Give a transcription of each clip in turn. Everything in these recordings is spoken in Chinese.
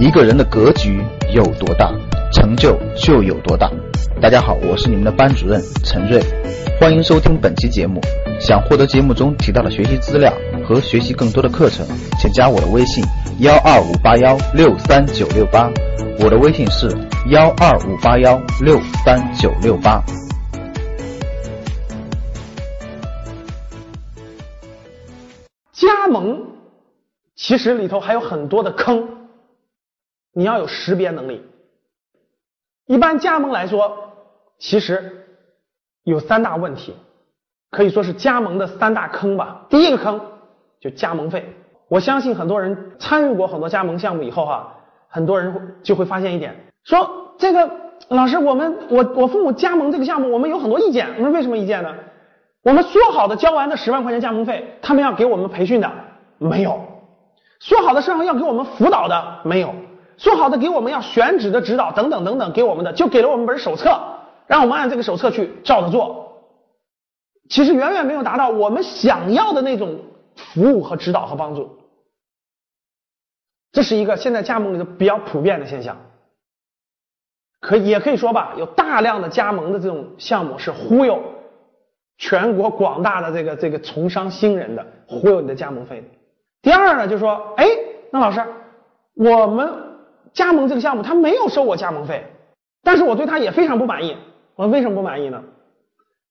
一个人的格局有多大，成就就有多大。大家好，我是你们的班主任陈瑞，欢迎收听本期节目。想获得节目中提到的学习资料和学习更多的课程，请加我的微信幺二五八幺六三九六八。我的微信是幺二五八幺六三九六八。加盟其实里头还有很多的坑。你要有识别能力。一般加盟来说，其实有三大问题，可以说是加盟的三大坑吧。第一个坑就加盟费。我相信很多人参与过很多加盟项目以后哈，很多人就会发现一点，说这个老师，我们我我父母加盟这个项目，我们有很多意见。我说为什么意见呢？我们说好的交完的十万块钱加盟费，他们要给我们培训的没有；说好的是要给我们辅导的没有。说好的给我们要选址的指导等等等等给我们的，就给了我们本手册，让我们按这个手册去照着做。其实远远没有达到我们想要的那种服务和指导和帮助。这是一个现在加盟里头比较普遍的现象。可也可以说吧，有大量的加盟的这种项目是忽悠全国广大的这个这个从商新人的，忽悠你的加盟费。第二呢，就说，哎，那老师，我们。加盟这个项目，他没有收我加盟费，但是我对他也非常不满意。我为什么不满意呢？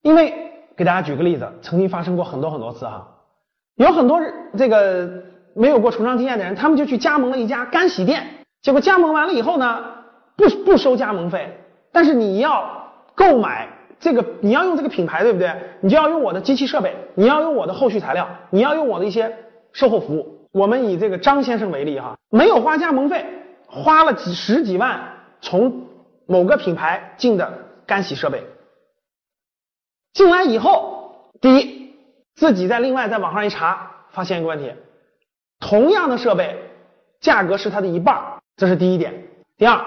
因为给大家举个例子，曾经发生过很多很多次哈，有很多这个没有过从商经验的人，他们就去加盟了一家干洗店，结果加盟完了以后呢，不不收加盟费，但是你要购买这个，你要用这个品牌，对不对？你就要用我的机器设备，你要用我的后续材料，你要用我的一些售后服务。我们以这个张先生为例哈，没有花加盟费。花了几十几万从某个品牌进的干洗设备，进来以后，第一，自己在另外在网上一查，发现一个问题，同样的设备价格是它的一半，这是第一点。第二，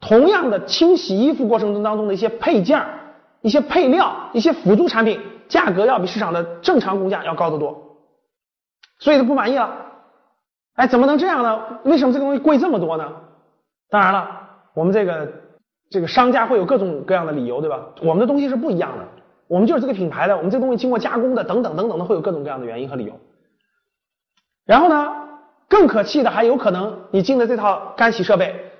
同样的清洗衣服过程中当中的一些配件、一些配料、一些辅助产品，价格要比市场的正常工价要高得多，所以他不满意了。哎，怎么能这样呢？为什么这个东西贵这么多呢？当然了，我们这个这个商家会有各种各样的理由，对吧？我们的东西是不一样的，我们就是这个品牌的，我们这东西经过加工的，等等等等的，会有各种各样的原因和理由。然后呢，更可气的还有可能，你进的这套干洗设备，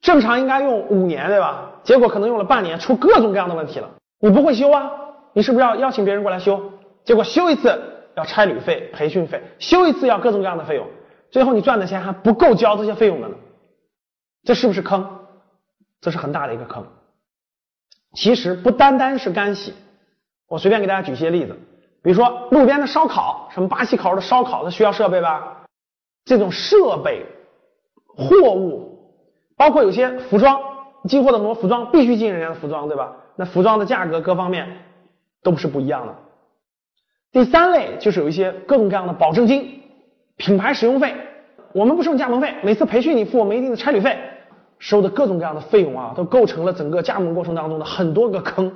正常应该用五年，对吧？结果可能用了半年，出各种各样的问题了。你不会修啊？你是不是要邀请别人过来修？结果修一次。要差旅费、培训费，修一次要各种各样的费用，最后你赚的钱还不够交这些费用的呢，这是不是坑？这是很大的一个坑。其实不单单是干洗，我随便给大家举些例子，比如说路边的烧烤，什么巴西烤肉的烧烤，它需要设备吧？这种设备、货物，包括有些服装，进货的很多服装必须进人家的服装，对吧？那服装的价格各方面都是不一样的。第三类就是有一些各种各样的保证金、品牌使用费，我们不收加盟费，每次培训你付我们一定的差旅费，收的各种各样的费用啊，都构成了整个加盟过程当中的很多个坑。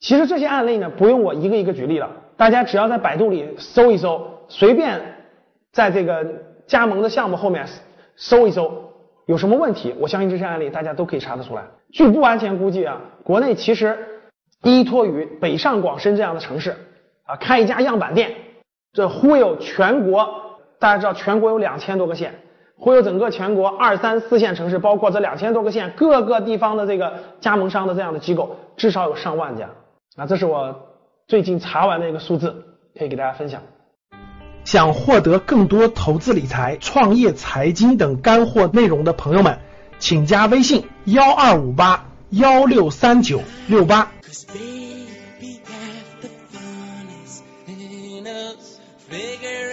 其实这些案例呢，不用我一个一个举例了，大家只要在百度里搜一搜，随便在这个加盟的项目后面搜一搜，有什么问题，我相信这些案例大家都可以查得出来。据不完全估计啊，国内其实依托于北上广深这样的城市。啊，开一家样板店，这忽悠全国，大家知道全国有两千多个县，忽悠整个全国二三四线城市，包括这两千多个县各个地方的这个加盟商的这样的机构，至少有上万家。啊，这是我最近查完的一个数字，可以给大家分享。想获得更多投资理财、创业财经等干货内容的朋友们，请加微信幺二五八幺六三九六八。bigger